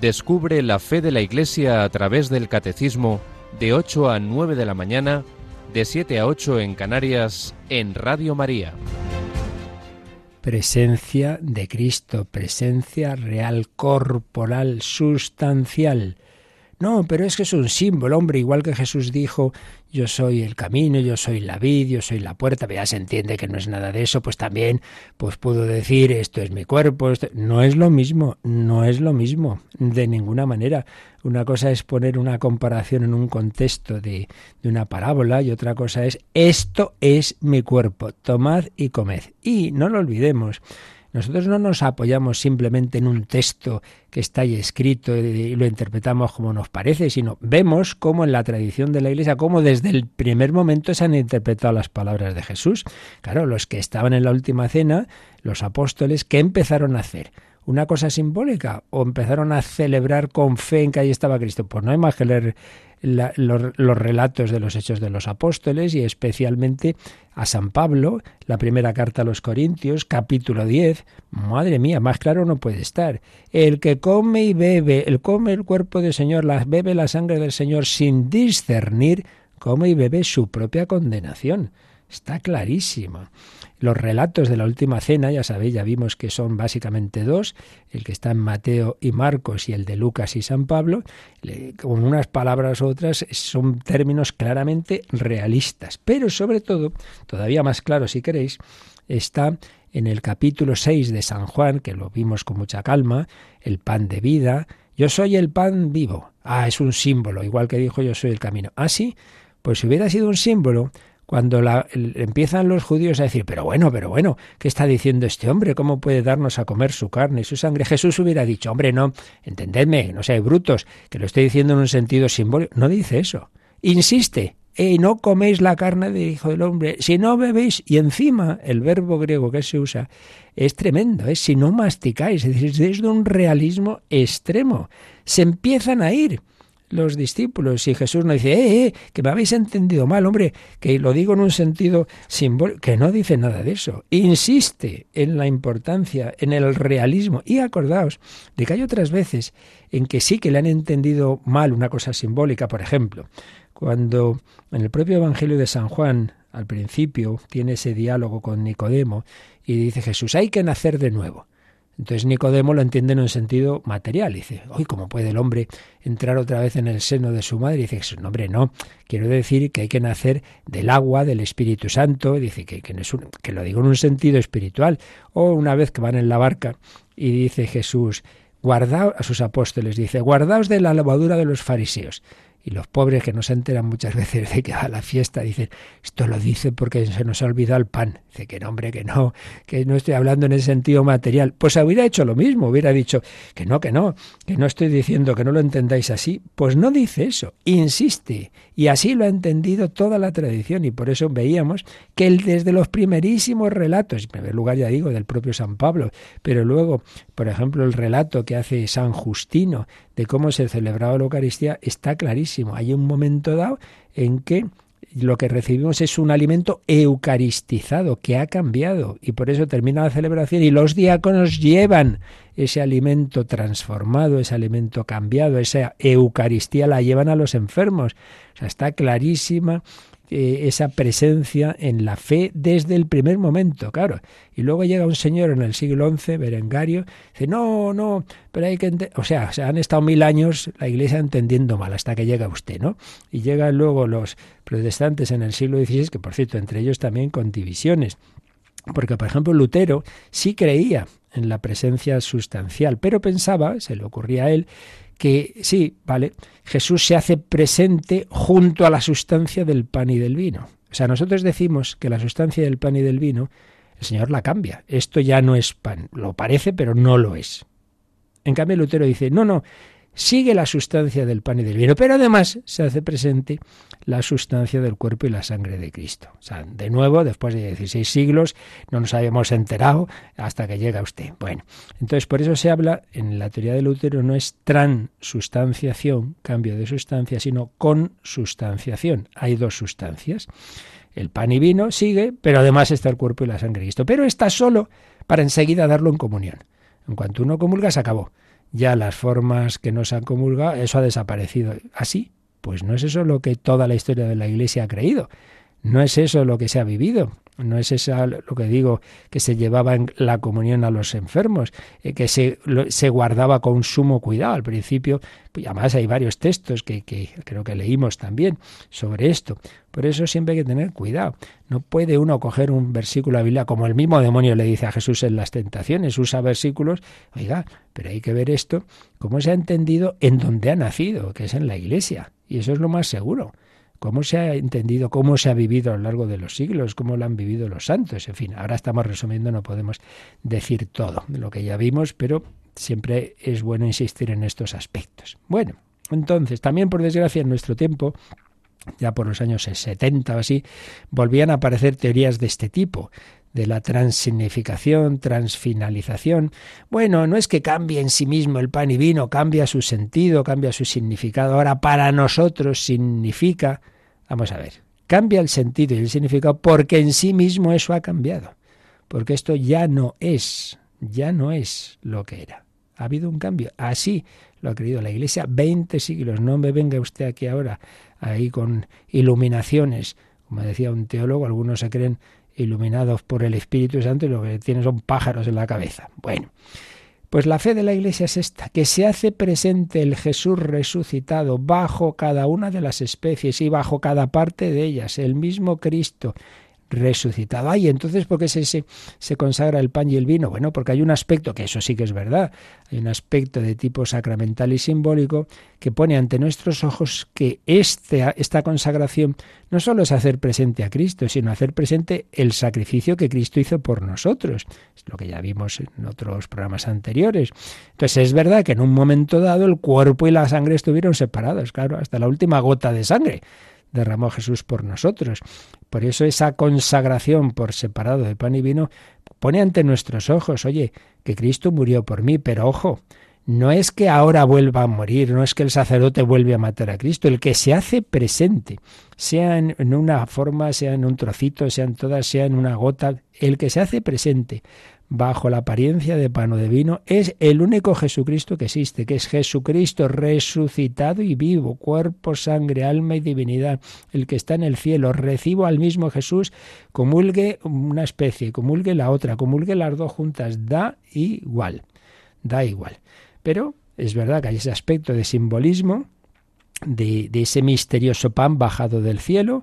Descubre la fe de la Iglesia a través del Catecismo de 8 a 9 de la mañana, de 7 a 8 en Canarias, en Radio María. Presencia de Cristo, presencia real, corporal, sustancial. No, pero es que es un símbolo, hombre, igual que Jesús dijo, yo soy el camino, yo soy la vid, yo soy la puerta, ya se entiende que no es nada de eso, pues también pues puedo decir esto es mi cuerpo, no es lo mismo, no es lo mismo, de ninguna manera. Una cosa es poner una comparación en un contexto de, de una parábola y otra cosa es esto es mi cuerpo, tomad y comed. Y no lo olvidemos, nosotros no nos apoyamos simplemente en un texto que está ahí escrito y lo interpretamos como nos parece, sino vemos cómo en la tradición de la Iglesia, cómo desde el primer momento se han interpretado las palabras de Jesús. Claro, los que estaban en la última cena, los apóstoles, ¿qué empezaron a hacer? una cosa simbólica o empezaron a celebrar con fe en que ahí estaba Cristo? Pues no hay más que leer los, relatos de los hechos de los apóstoles y especialmente a San Pablo, la primera carta a los Corintios, capítulo 10. Madre mía, más claro no puede estar. El que come y bebe, el come el cuerpo del Señor, la, bebe la sangre del Señor sin discernir, come y bebe su propia condenación. Está clarísimo. Los relatos de la última cena, ya sabéis, ya vimos que son básicamente dos, el que está en Mateo y Marcos y el de Lucas y San Pablo, con unas palabras u otras, son términos claramente realistas. Pero sobre todo, todavía más claro si queréis, está en el capítulo 6 de San Juan, que lo vimos con mucha calma, el pan de vida. Yo soy el pan vivo. Ah, es un símbolo, igual que dijo yo soy el camino. Ah, sí, pues si hubiera sido un símbolo, cuando la, empiezan los judíos a decir, pero bueno, pero bueno, ¿qué está diciendo este hombre? ¿Cómo puede darnos a comer su carne y su sangre? Jesús hubiera dicho, hombre, no, entendedme, no seáis brutos, que lo estoy diciendo en un sentido simbólico. No dice eso. Insiste, y no coméis la carne del Hijo del Hombre, si no bebéis, y encima el verbo griego que se usa es tremendo, es si no masticáis, es decir, desde un realismo extremo. Se empiezan a ir los discípulos y Jesús no dice, eh, eh, que me habéis entendido mal, hombre, que lo digo en un sentido simbólico, que no dice nada de eso. Insiste en la importancia, en el realismo. Y acordaos de que hay otras veces en que sí que le han entendido mal una cosa simbólica, por ejemplo, cuando en el propio Evangelio de San Juan, al principio, tiene ese diálogo con Nicodemo y dice Jesús, hay que nacer de nuevo. Entonces Nicodemo lo entiende en un sentido material. Dice, uy, ¿cómo puede el hombre entrar otra vez en el seno de su madre? Y dice, no, hombre, no. Quiero decir que hay que nacer del agua, del Espíritu Santo. Dice que, que, lo digo en un sentido espiritual. O una vez que van en la barca y dice Jesús, guardaos a sus apóstoles, dice, guardaos de la lavadura de los fariseos. Y los pobres que no se enteran muchas veces de que va a la fiesta dicen, esto lo dice porque se nos ha olvidado el pan. Dice que no, hombre, que no, que no estoy hablando en el sentido material. Pues hubiera hecho lo mismo, hubiera dicho que no, que no, que no estoy diciendo que no lo entendáis así. Pues no dice eso, insiste. Y así lo ha entendido toda la tradición y por eso veíamos que él desde los primerísimos relatos, en primer lugar ya digo del propio San Pablo, pero luego, por ejemplo, el relato que hace San Justino de cómo se celebraba la Eucaristía está clarísimo. Hay un momento dado en que lo que recibimos es un alimento eucaristizado que ha cambiado y por eso termina la celebración y los diáconos llevan ese alimento transformado, ese alimento cambiado, esa Eucaristía la llevan a los enfermos. Está clarísima eh, esa presencia en la fe desde el primer momento, claro. Y luego llega un señor en el siglo XI, Berengario, dice, no, no, pero hay que... O sea, se han estado mil años la iglesia entendiendo mal hasta que llega usted, ¿no? Y llegan luego los protestantes en el siglo XVI, que por cierto, entre ellos también con divisiones. Porque, por ejemplo, Lutero sí creía en la presencia sustancial, pero pensaba, se le ocurría a él, que sí, vale, Jesús se hace presente junto a la sustancia del pan y del vino. O sea, nosotros decimos que la sustancia del pan y del vino, el Señor la cambia. Esto ya no es pan. Lo parece, pero no lo es. En cambio, Lutero dice, no, no, sigue la sustancia del pan y del vino, pero además se hace presente la sustancia del cuerpo y la sangre de Cristo. O sea, de nuevo, después de 16 siglos, no nos habíamos enterado hasta que llega usted. Bueno, entonces por eso se habla, en la teoría de Lutero no es transustanciación, cambio de sustancia, sino consustanciación. Hay dos sustancias. El pan y vino sigue, pero además está el cuerpo y la sangre de Cristo. Pero está solo para enseguida darlo en comunión. En cuanto uno comulga, se acabó ya las formas que nos han comulgado, eso ha desaparecido. ¿Así? pues no es eso lo que toda la historia de la Iglesia ha creído. No es eso lo que se ha vivido. No es eso lo que digo, que se llevaba en la comunión a los enfermos, eh, que se, se, guardaba con sumo cuidado. Al principio, pues además hay varios textos que, que, creo que leímos también sobre esto. Por eso siempre hay que tener cuidado. No puede uno coger un versículo de la Biblia como el mismo demonio le dice a Jesús en las tentaciones, usa versículos, oiga, pero hay que ver esto, cómo se ha entendido en donde ha nacido, que es en la iglesia. Y eso es lo más seguro cómo se ha entendido, cómo se ha vivido a lo largo de los siglos, cómo lo han vivido los santos. En fin, ahora estamos resumiendo, no podemos decir todo lo que ya vimos, pero siempre es bueno insistir en estos aspectos. Bueno, entonces, también por desgracia en nuestro tiempo, ya por los años 70 o así, volvían a aparecer teorías de este tipo de la transignificación, transfinalización. Bueno, no es que cambie en sí mismo el pan y vino, cambia su sentido, cambia su significado. Ahora para nosotros significa, vamos a ver, cambia el sentido y el significado porque en sí mismo eso ha cambiado. Porque esto ya no es, ya no es lo que era. Ha habido un cambio. Así lo ha creído la Iglesia 20 siglos. No me venga usted aquí ahora ahí con iluminaciones. Como decía un teólogo, algunos se creen iluminados por el Espíritu Santo y lo que tienen son pájaros en la cabeza. Bueno, pues la fe de la Iglesia es esta, que se hace presente el Jesús resucitado bajo cada una de las especies y bajo cada parte de ellas, el mismo Cristo, resucitado. Ay, entonces, ¿por qué se, se, consagra el pan y el vino? Bueno, porque hay un aspecto, que eso sí que es verdad, hay un aspecto de tipo sacramental y simbólico que pone ante nuestros ojos que este, esta consagración no solo es hacer presente a Cristo, sino hacer presente el sacrificio que Cristo hizo por nosotros. Es lo que ya vimos en otros programas anteriores. Entonces, es verdad que en un momento dado el cuerpo y la sangre estuvieron separados, claro, hasta la última gota de sangre derramó Jesús por nosotros. Por eso esa consagración por separado de pan y vino pone ante nuestros ojos, oye, que Cristo murió por mí, pero ojo, no es que ahora vuelva a morir, no es que el sacerdote vuelve a matar a Cristo, el que se hace presente, sea en, una forma, sea en un trocito, sea en todas, sea en una gota, el que se hace presente bajo la apariencia de pan o de vino, es el único Jesucristo que existe, que es Jesucristo resucitado y vivo, cuerpo, sangre, alma y divinidad, el que está en el cielo. Recibo al mismo Jesús, comulgue una especie, comulgue la otra, comulgue las dos juntas, da igual, da igual. Pero es verdad que hay ese aspecto de simbolismo, de, de ese misterioso pan bajado del cielo,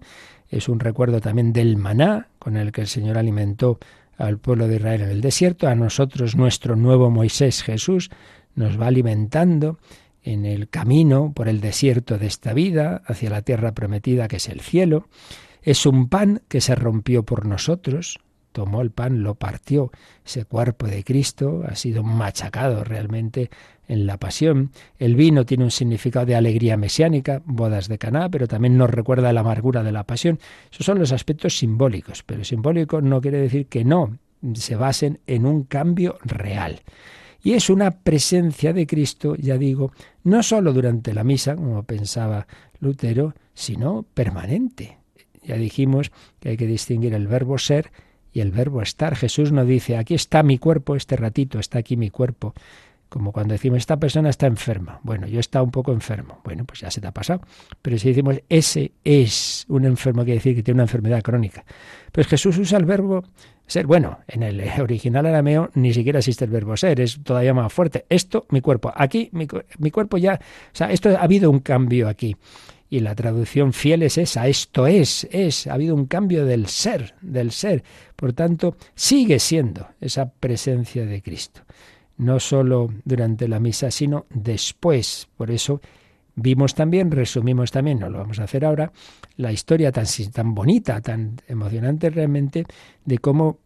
es un recuerdo también del maná con el que el Señor alimentó al pueblo de Israel en el desierto, a nosotros nuestro nuevo Moisés Jesús nos va alimentando en el camino por el desierto de esta vida hacia la tierra prometida que es el cielo. Es un pan que se rompió por nosotros, tomó el pan, lo partió. Ese cuerpo de Cristo ha sido machacado realmente en la pasión. El vino tiene un significado de alegría mesiánica, bodas de Caná, pero también nos recuerda la amargura de la pasión. Esos son los aspectos simbólicos, pero simbólico no quiere decir que no se basen en un cambio real. Y es una presencia de Cristo, ya digo, no sólo durante la misa, como pensaba Lutero, sino permanente. Ya dijimos que hay que distinguir el verbo ser y el verbo estar. Jesús no dice, aquí está mi cuerpo, este ratito está aquí mi cuerpo, como cuando decimos, esta persona está enferma. Bueno, yo está un poco enfermo. Bueno, pues ya se te ha pasado. Pero si decimos, ese es un enfermo, quiere decir que tiene una enfermedad crónica. Pues Jesús usa el verbo ser. Bueno, en el original arameo ni siquiera existe el verbo ser, es todavía más fuerte. Esto, mi cuerpo. Aquí, mi, mi cuerpo ya. O sea, esto ha habido un cambio aquí. Y la traducción fiel es esa, esto es, es, ha habido un cambio del ser, del ser. Por tanto, sigue siendo esa presencia de Cristo no solo durante la misa, sino después. Por eso vimos también, resumimos también, no lo vamos a hacer ahora, la historia tan, tan bonita, tan emocionante realmente, de cómo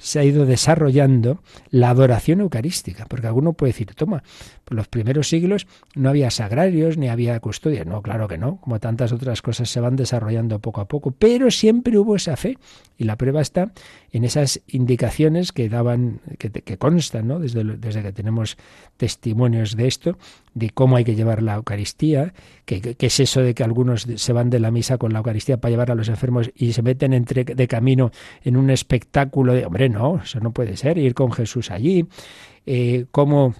se ha ido desarrollando la adoración eucarística, porque alguno puede decir, toma, por los primeros siglos no había sagrarios ni había custodia. No, claro que no, como tantas otras cosas se van desarrollando poco a poco, pero siempre hubo esa fe y la prueba está en esas indicaciones que daban, que, constan, ¿no? Desde, desde que tenemos testimonios de esto, de cómo hay que llevar la Eucaristía, que, es eso de que algunos se van de la misa con la Eucaristía para llevar a los enfermos y se meten entre, de camino en un espectáculo de, hombre, no, eso no puede ser, ir con Jesús allí, eh, cómo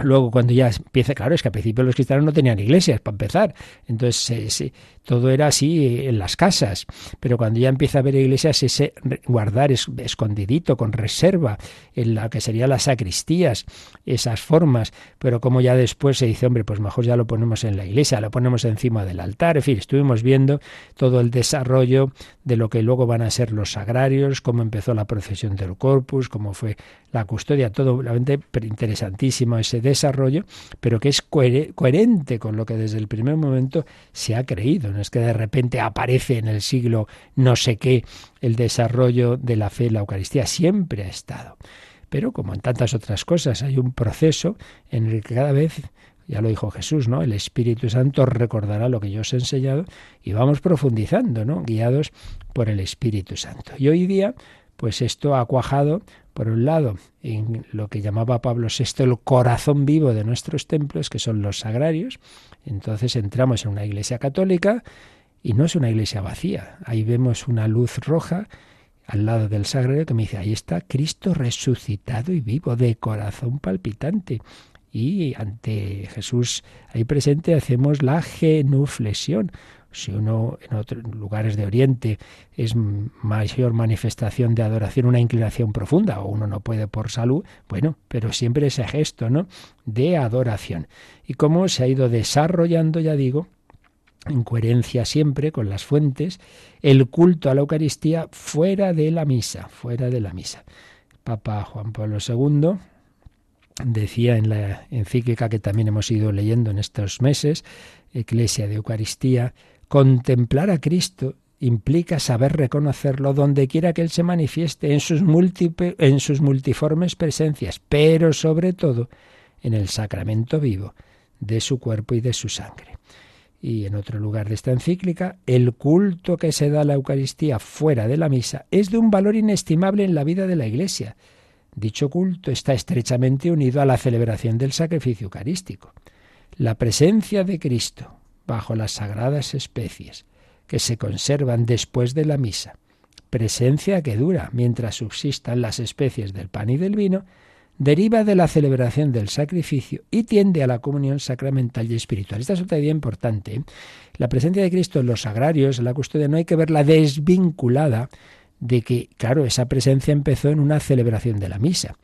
Luego, cuando ya empieza, claro, es que al principio los cristianos no tenían iglesias, para empezar. Entonces, todo era así eh, en las casas. Pero cuando ya empieza a haber iglesias, ese guardar escondidito, con reserva, en la que serían las sacristías, esas formas. Pero como ya después se dice, hombre, pues mejor ya lo ponemos en la iglesia, lo ponemos encima del altar. En fin, estuvimos viendo todo el desarrollo de lo que luego van a ser los sagrarios, cómo empezó la procesión del corpus, cómo fue la custodia, todo realmente interesantísimo ese desarrollo, pero que es coherente con lo que desde el primer momento se ha creído. No es que de repente aparece en el siglo no sé qué el desarrollo de la fe, la Eucaristía, siempre ha estado. Pero como en tantas otras cosas, hay un proceso en el que cada vez ya lo dijo Jesús, ¿no? El Espíritu Santo recordará lo que yo os he enseñado y vamos profundizando, ¿no? Guiados por el Espíritu Santo. Y hoy día, pues esto ha cuajado por un lado, en lo que llamaba Pablo VI el corazón vivo de nuestros templos, que son los sagrarios. Entonces entramos en una iglesia católica y no es una iglesia vacía. Ahí vemos una luz roja al lado del sagrario que me dice, ahí está Cristo resucitado y vivo, de corazón palpitante. Y ante Jesús ahí presente hacemos la genuflexión, si uno en otros lugares de Oriente es mayor manifestación de adoración, una inclinación profunda, o uno no puede por salud, bueno, pero siempre ese gesto, ¿no? De adoración. Y cómo se ha ido desarrollando, ya digo, en coherencia siempre con las fuentes, el culto a la Eucaristía fuera de la misa, fuera de la misa. Papa Juan Pablo II decía en la encíclica que también hemos ido leyendo en estos meses, Eclesia de Eucaristía, Contemplar a Cristo implica saber reconocerlo donde quiera que Él se manifieste en sus, en sus multiformes presencias, pero sobre todo en el sacramento vivo de su cuerpo y de su sangre. Y en otro lugar de esta encíclica, el culto que se da a la Eucaristía fuera de la misa es de un valor inestimable en la vida de la Iglesia. Dicho culto está estrechamente unido a la celebración del sacrificio eucarístico. La presencia de Cristo, bajo las sagradas especies, que se conservan después de la misa, presencia que dura mientras subsistan las especies del pan y del vino, deriva de la celebración del sacrificio y tiende a la comunión sacramental y espiritual. Esta es otra idea importante. ¿eh? La presencia de Cristo en los sagrarios, en la custodia, no hay que verla desvinculada de que, claro, esa presencia empezó en una celebración de la misa.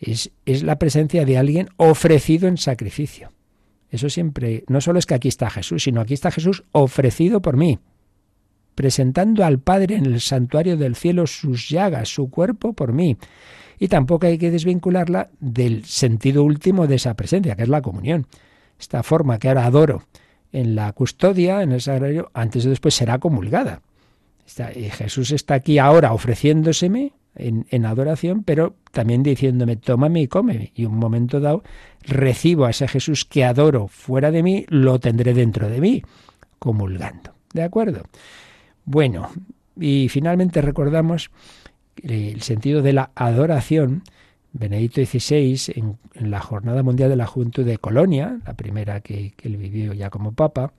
Es, es la presencia de alguien ofrecido en sacrificio. Eso siempre, no solo es que aquí está Jesús, sino aquí está Jesús ofrecido por mí, presentando al Padre en el santuario del cielo sus llagas, su cuerpo por mí. Y tampoco hay que desvincularla del sentido último de esa presencia, que es la comunión. Esta forma que ahora adoro en la custodia, en el sagrario, antes o después será comulgada. Jesús está aquí ahora ofreciéndoseme en, adoración, pero también diciéndome, tómame y cómeme. Y un momento dado recibo a ese Jesús que adoro fuera de mí, lo tendré dentro de mí, comulgando. ¿De acuerdo? Bueno, y finalmente recordamos el sentido de la adoración. Benedicto XVI, en, la Jornada Mundial de la Juventud de Colonia, la primera que él vivió ya como Papa,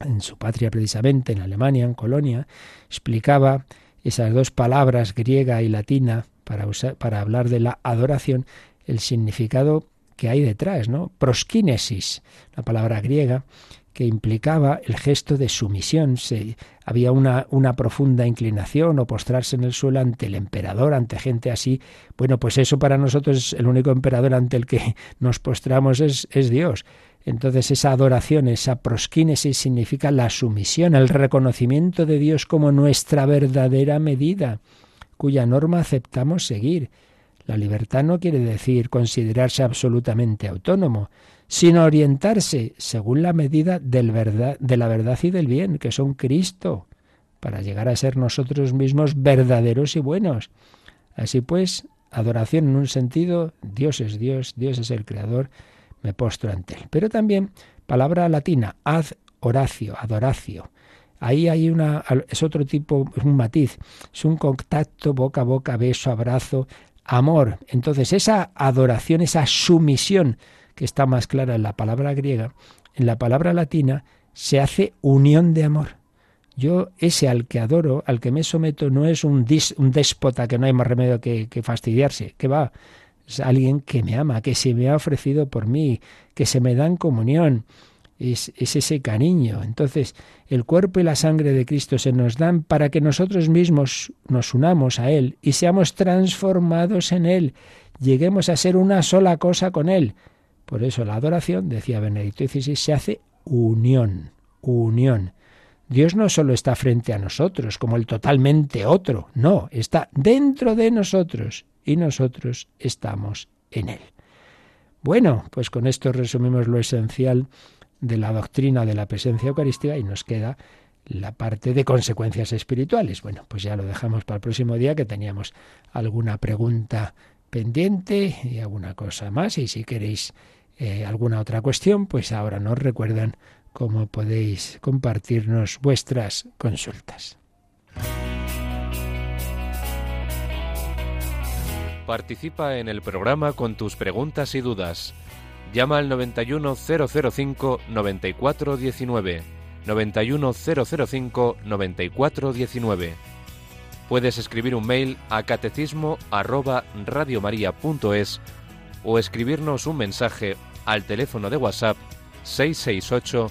en su patria precisamente, en Alemania, en Colonia, explicaba esas dos palabras griega y latina para, usar, para hablar de la adoración, el significado que hay detrás, ¿no? Proskinesis, la palabra griega que implicaba el gesto de sumisión. Había una, profunda inclinación o postrarse en el suelo ante el emperador, ante gente así. Bueno, pues eso para nosotros es el único emperador ante el que nos postramos es Dios. Entonces esa adoración, esa prosquínesis significa la sumisión, el reconocimiento de Dios como nuestra verdadera medida, cuya norma aceptamos seguir. La libertad no quiere decir considerarse absolutamente autónomo, sino orientarse según la medida de la verdad y del bien, que son Cristo, para llegar a ser nosotros mismos verdaderos y buenos. Así pues, adoración en un sentido, Dios es Dios, Dios es el Creador, me postro ante él. Pero también palabra latina, ad horacio, adoracio. Ahí hay una, es otro tipo, es un matiz, es un contacto boca a boca, beso, abrazo, amor. Entonces esa adoración, esa sumisión que está más clara en la palabra griega, en la palabra latina se hace unión de amor. Yo, ese al que adoro, al que me someto, no es un, un déspota que no hay más remedio que, que fastidiarse, que va, es alguien que me ama, que se me ha ofrecido por mí, que se me da en comunión. Es, es, ese cariño. Entonces, el cuerpo y la sangre de Cristo se nos dan para que nosotros mismos nos unamos a Él y seamos transformados en Él, lleguemos a ser una sola cosa con Él. Por eso la adoración, decía Benedicto XVI, se hace unión, unión. Dios no solo está frente a nosotros como el totalmente otro, no, está dentro de nosotros y nosotros estamos en Él. Bueno, pues con esto resumimos lo esencial de la doctrina de la presencia eucarística y nos queda la parte de consecuencias espirituales. Bueno, pues ya lo dejamos para el próximo día que teníamos alguna pregunta pendiente y alguna cosa más y si queréis eh, alguna otra cuestión, pues ahora nos recuerdan cómo podéis compartirnos vuestras consultas. Participa en el programa con tus preguntas y dudas. Llama al 91005 9419. 91005 9419. Puedes escribir un mail a catecismo arroba radiomaria.es o escribirnos un mensaje al teléfono de WhatsApp 668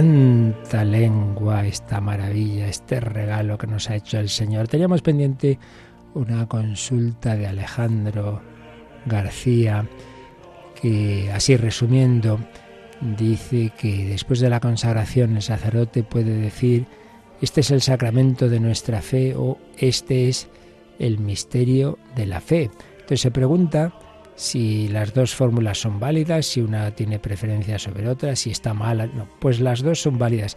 668 594 383 lengua, canta lengua, esta maravilla, este regalo que nos ha hecho el Señor. Teníamos pendiente una consulta de Alejandro García, que así resumiendo, dice que después de la consagración el sacerdote puede decir, este es el sacramento de nuestra fe o este es el misterio de la fe. Entonces se pregunta si las dos fórmulas son válidas, si una tiene preferencia sobre otra, si está mala. No, pues las dos son válidas.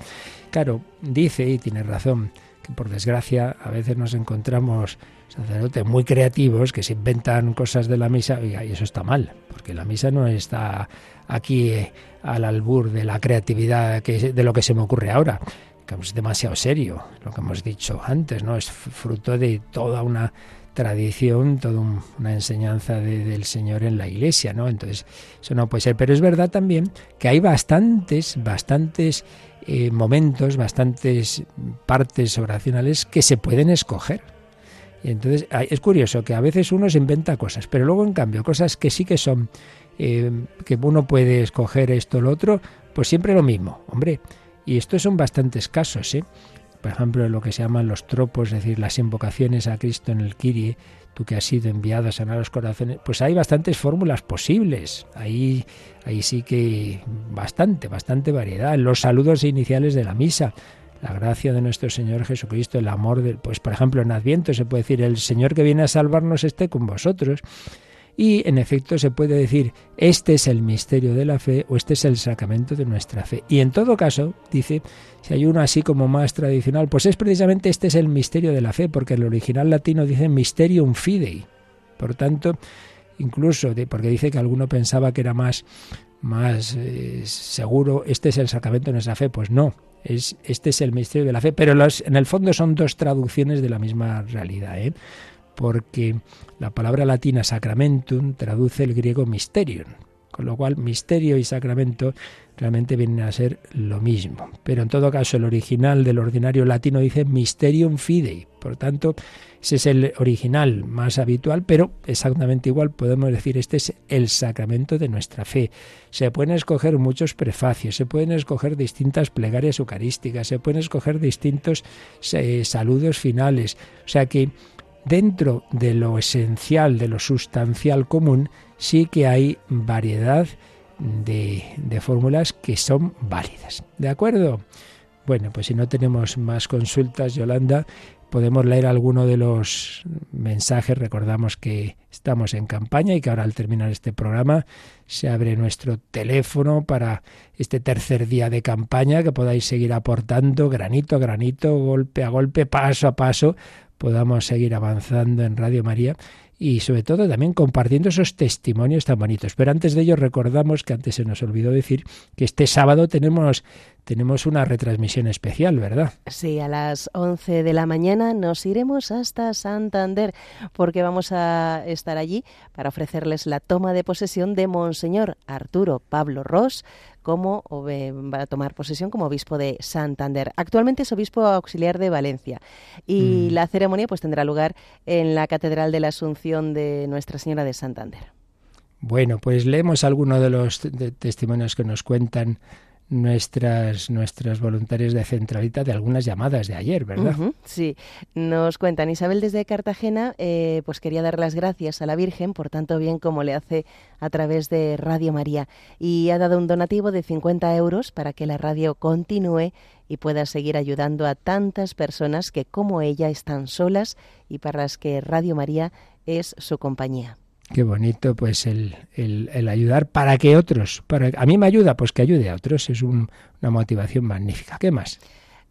Claro, dice, y tiene razón, que por desgracia a veces nos encontramos sacerdotes muy creativos que se inventan cosas de la misa, y eso está mal, porque la misa no está aquí eh, al albur de la creatividad de lo que se me ocurre ahora es demasiado serio, lo que hemos dicho antes, ¿no? Es fruto de toda una tradición, toda una enseñanza del Señor en la Iglesia, ¿no? Entonces, eso no puede ser. Pero es verdad también que hay bastantes, bastantes eh, momentos, bastantes partes oracionales que se pueden escoger. Y entonces es curioso que a veces uno se inventa cosas, pero luego en cambio cosas que sí que son, eh, que uno puede escoger esto o lo otro, pues siempre lo mismo, hombre. Y estos son bastantes casos, ¿eh? Por ejemplo, lo que se llaman los tropos, es decir, las invocaciones a Cristo en el Kirie, tú que has sido enviado a sanar los corazones, pues hay bastantes fórmulas posibles. Ahí, ahí sí que bastante, bastante variedad. Los saludos iniciales de la misa, la gracia de nuestro Señor Jesucristo, el amor del, pues por ejemplo en Adviento se puede decir el Señor que viene a salvarnos esté con vosotros. Y en efecto se puede decir, este es el misterio de la fe o este es el sacramento de nuestra fe. Y en todo caso, dice, si hay uno así como más tradicional, pues es precisamente este es el misterio de la fe, porque el original latino dice mysterium fidei. Por tanto, incluso, porque dice que alguno pensaba que era más, más eh, seguro, este es el sacramento de nuestra fe, pues no, es, este es el misterio de la fe, pero en el fondo son dos traducciones de la misma realidad. ¿eh? Porque la palabra latina sacramentum traduce el griego mysterium, con lo cual misterio y sacramento realmente vienen a ser lo mismo. Pero en todo caso el original del ordinario latino dice mysterium fidei, por tanto ese es el original más habitual, pero exactamente igual podemos decir este es el sacramento de nuestra fe. Se pueden escoger muchos prefacios, se pueden escoger distintas plegarias eucarísticas, se pueden escoger distintos eh, saludos finales, o sea que dentro de lo esencial, de lo sustancial común, sí que hay variedad de, fórmulas que son válidas. ¿De acuerdo? Bueno, pues si no tenemos más consultas, Yolanda, podemos leer alguno de los mensajes. Recordamos que estamos en campaña y que ahora al terminar este programa se abre nuestro teléfono para este tercer día de campaña, que podáis seguir aportando granito a granito, golpe a golpe, paso a paso, podamos seguir avanzando en Radio María y sobre todo también compartiendo esos testimonios tan bonitos. Pero antes de ello recordamos que antes se nos olvidó decir que este sábado tenemos tenemos una retransmisión especial, ¿verdad? Sí, a las 11 de la mañana nos iremos hasta Santander porque vamos a estar allí para ofrecerles la toma de posesión de Monseñor Arturo Pablo Ross como va a tomar posesión como obispo de Santander. Actualmente es obispo auxiliar de Valencia y mm. la ceremonia pues tendrá lugar en la Catedral de la Asunción de Nuestra Señora de Santander. Bueno, pues leemos algunos de los testimonios que nos cuentan nuestras, nuestras voluntarias de centralita de algunas llamadas de ayer, ¿verdad? sí, nos cuentan. Isabel desde Cartagena, eh, pues quería dar las gracias a la Virgen por tanto bien como le hace a través de Radio María y ha dado un donativo de 50 euros para que la radio continúe y pueda seguir ayudando a tantas personas que como ella están solas y para las que Radio María es su compañía. Qué bonito, pues el, el, ayudar para que otros, para, a mí me ayuda, pues que ayude a otros, es una motivación magnífica. ¿Qué más?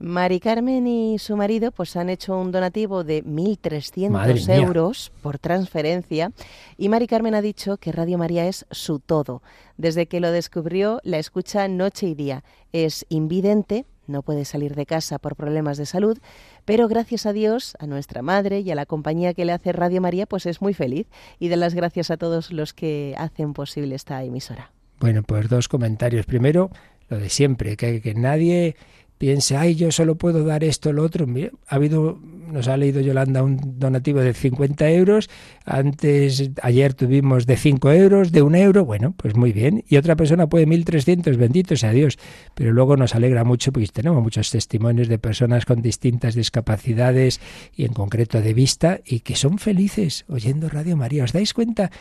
Mari Carmen y su marido pues han hecho un donativo de 1.300 euros por transferencia y Mari Carmen ha dicho que Radio María es su todo. Desde que lo descubrió la escucha noche y día. Es invidente, no puede salir de casa por problemas de salud, pero gracias a Dios, a nuestra madre y a la compañía que le hace Radio María, pues es muy feliz y de las gracias a todos los que hacen posible esta emisora. Bueno, pues dos comentarios. Primero, lo de siempre, que, que nadie piense, ay, yo solo puedo dar esto lo otro. ha habido, nos ha leído Yolanda un donativo de 50 euros, antes, ayer tuvimos de 5 euros, de un euro, bueno, pues muy bien. Y otra persona puede 1.300, bendito sea Dios. Pero luego nos alegra mucho porque tenemos muchos testimonios de personas con distintas discapacidades y en concreto de vista y que son felices oyendo Radio María. ¿Os dais cuenta?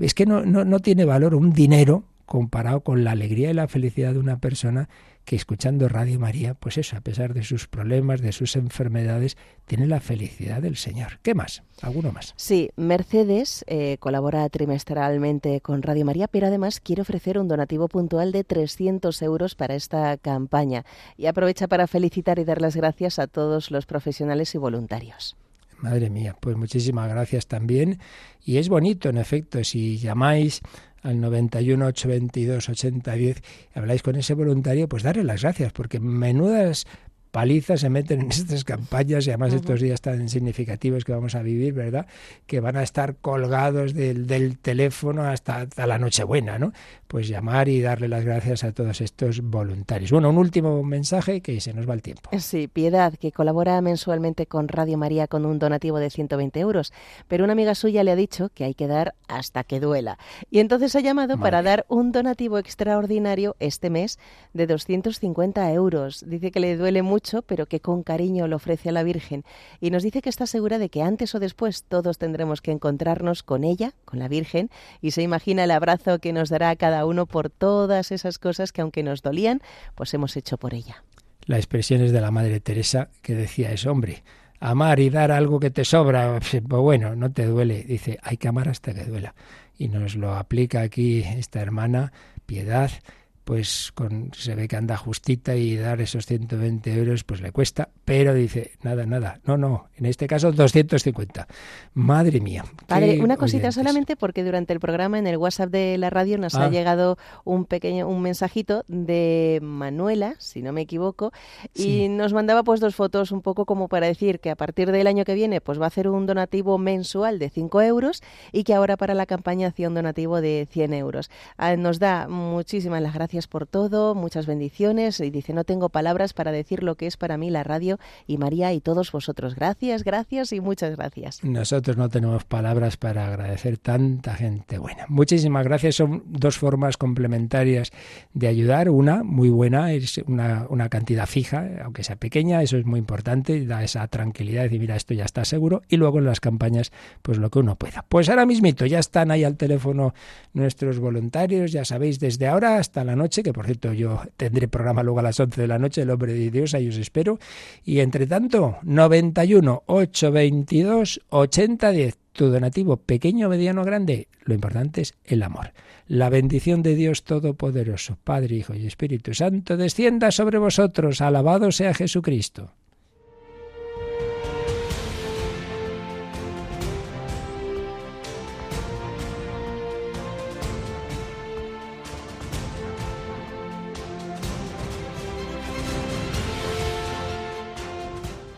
Es que no, no, no tiene valor un dinero comparado con la alegría y la felicidad de una persona que escuchando Radio María, pues eso, a pesar de sus problemas, de sus enfermedades, tiene la felicidad del Señor. ¿Qué más? ¿Alguno más? Sí, Mercedes eh, colabora trimestralmente con Radio María, pero además quiere ofrecer un donativo puntual de 300 euros para esta campaña y aprovecha para felicitar y dar las gracias a todos los profesionales y voluntarios. Madre mía, pues muchísimas gracias también. Y es bonito, en efecto, si llamáis al 91 822 8010 habláis con ese voluntario, pues darle las gracias, porque menudas paliza se meten en estas campañas y además estos días tan significativos que vamos a vivir, ¿verdad? Que van a estar colgados del, del teléfono hasta, hasta la Nochebuena, ¿no? Pues llamar y darle las gracias a todos estos voluntarios. Bueno, un último mensaje que se nos va el tiempo. Sí, Piedad, que colabora mensualmente con Radio María con un donativo de 120 euros, pero una amiga suya le ha dicho que hay que dar hasta que duela. Y entonces ha llamado para dar un donativo extraordinario este mes de 250 euros. Dice que le duele mucho, pero que con cariño lo ofrece a la Virgen. Y nos dice que está segura de que antes o después todos tendremos que encontrarnos con ella, con la Virgen, y se imagina el abrazo que nos dará cada uno por todas esas cosas que aunque nos dolían, pues hemos hecho por ella. La expresión es de la Madre Teresa que decía eso, hombre, amar y dar algo que te sobra, pues bueno, no te duele. Dice, hay que amar hasta que duela. Y nos lo aplica aquí esta hermana, Piedad, pues con, se ve que anda justita y dar esos 120 euros pues le cuesta, pero dice, nada, nada, no, no, en este caso 250. Madre mía. Padre, una cosita solamente porque durante el programa en el WhatsApp de la radio nos ha ah. llegado un pequeño un mensajito de Manuela, si no me equivoco, y nos mandaba pues dos fotos un poco como para decir que a partir del año que viene pues va a hacer un donativo mensual de 5 euros y que ahora para la campaña hacía un donativo de 100 euros. Ah, nos da muchísimas las gracias por todo, muchas bendiciones. Y dice, no tengo palabras para decir lo que es para mí la radio y María y todos vosotros. Gracias, gracias y muchas gracias. Nosotros no tenemos palabras para agradecer tanta gente buena. Muchísimas gracias. Son dos formas complementarias de ayudar. Una, muy buena, es una, una cantidad fija, aunque sea pequeña, eso es muy importante, da esa tranquilidad decir, mira, esto ya está seguro. Y luego en las campañas, pues lo que uno pueda. Pues ahora mismito, ya están ahí al teléfono nuestros voluntarios, ya sabéis, desde ahora hasta la noche que por cierto yo tendré programa luego a las 11 de la noche, el hombre de Dios, ahí os espero. Y entre tanto, 91 822 8010 tu donativo, pequeño, mediano, grande, lo importante es el amor. La bendición de Dios Todopoderoso, Padre, Hijo y Espíritu Santo, descienda sobre vosotros. Alabado sea Jesucristo.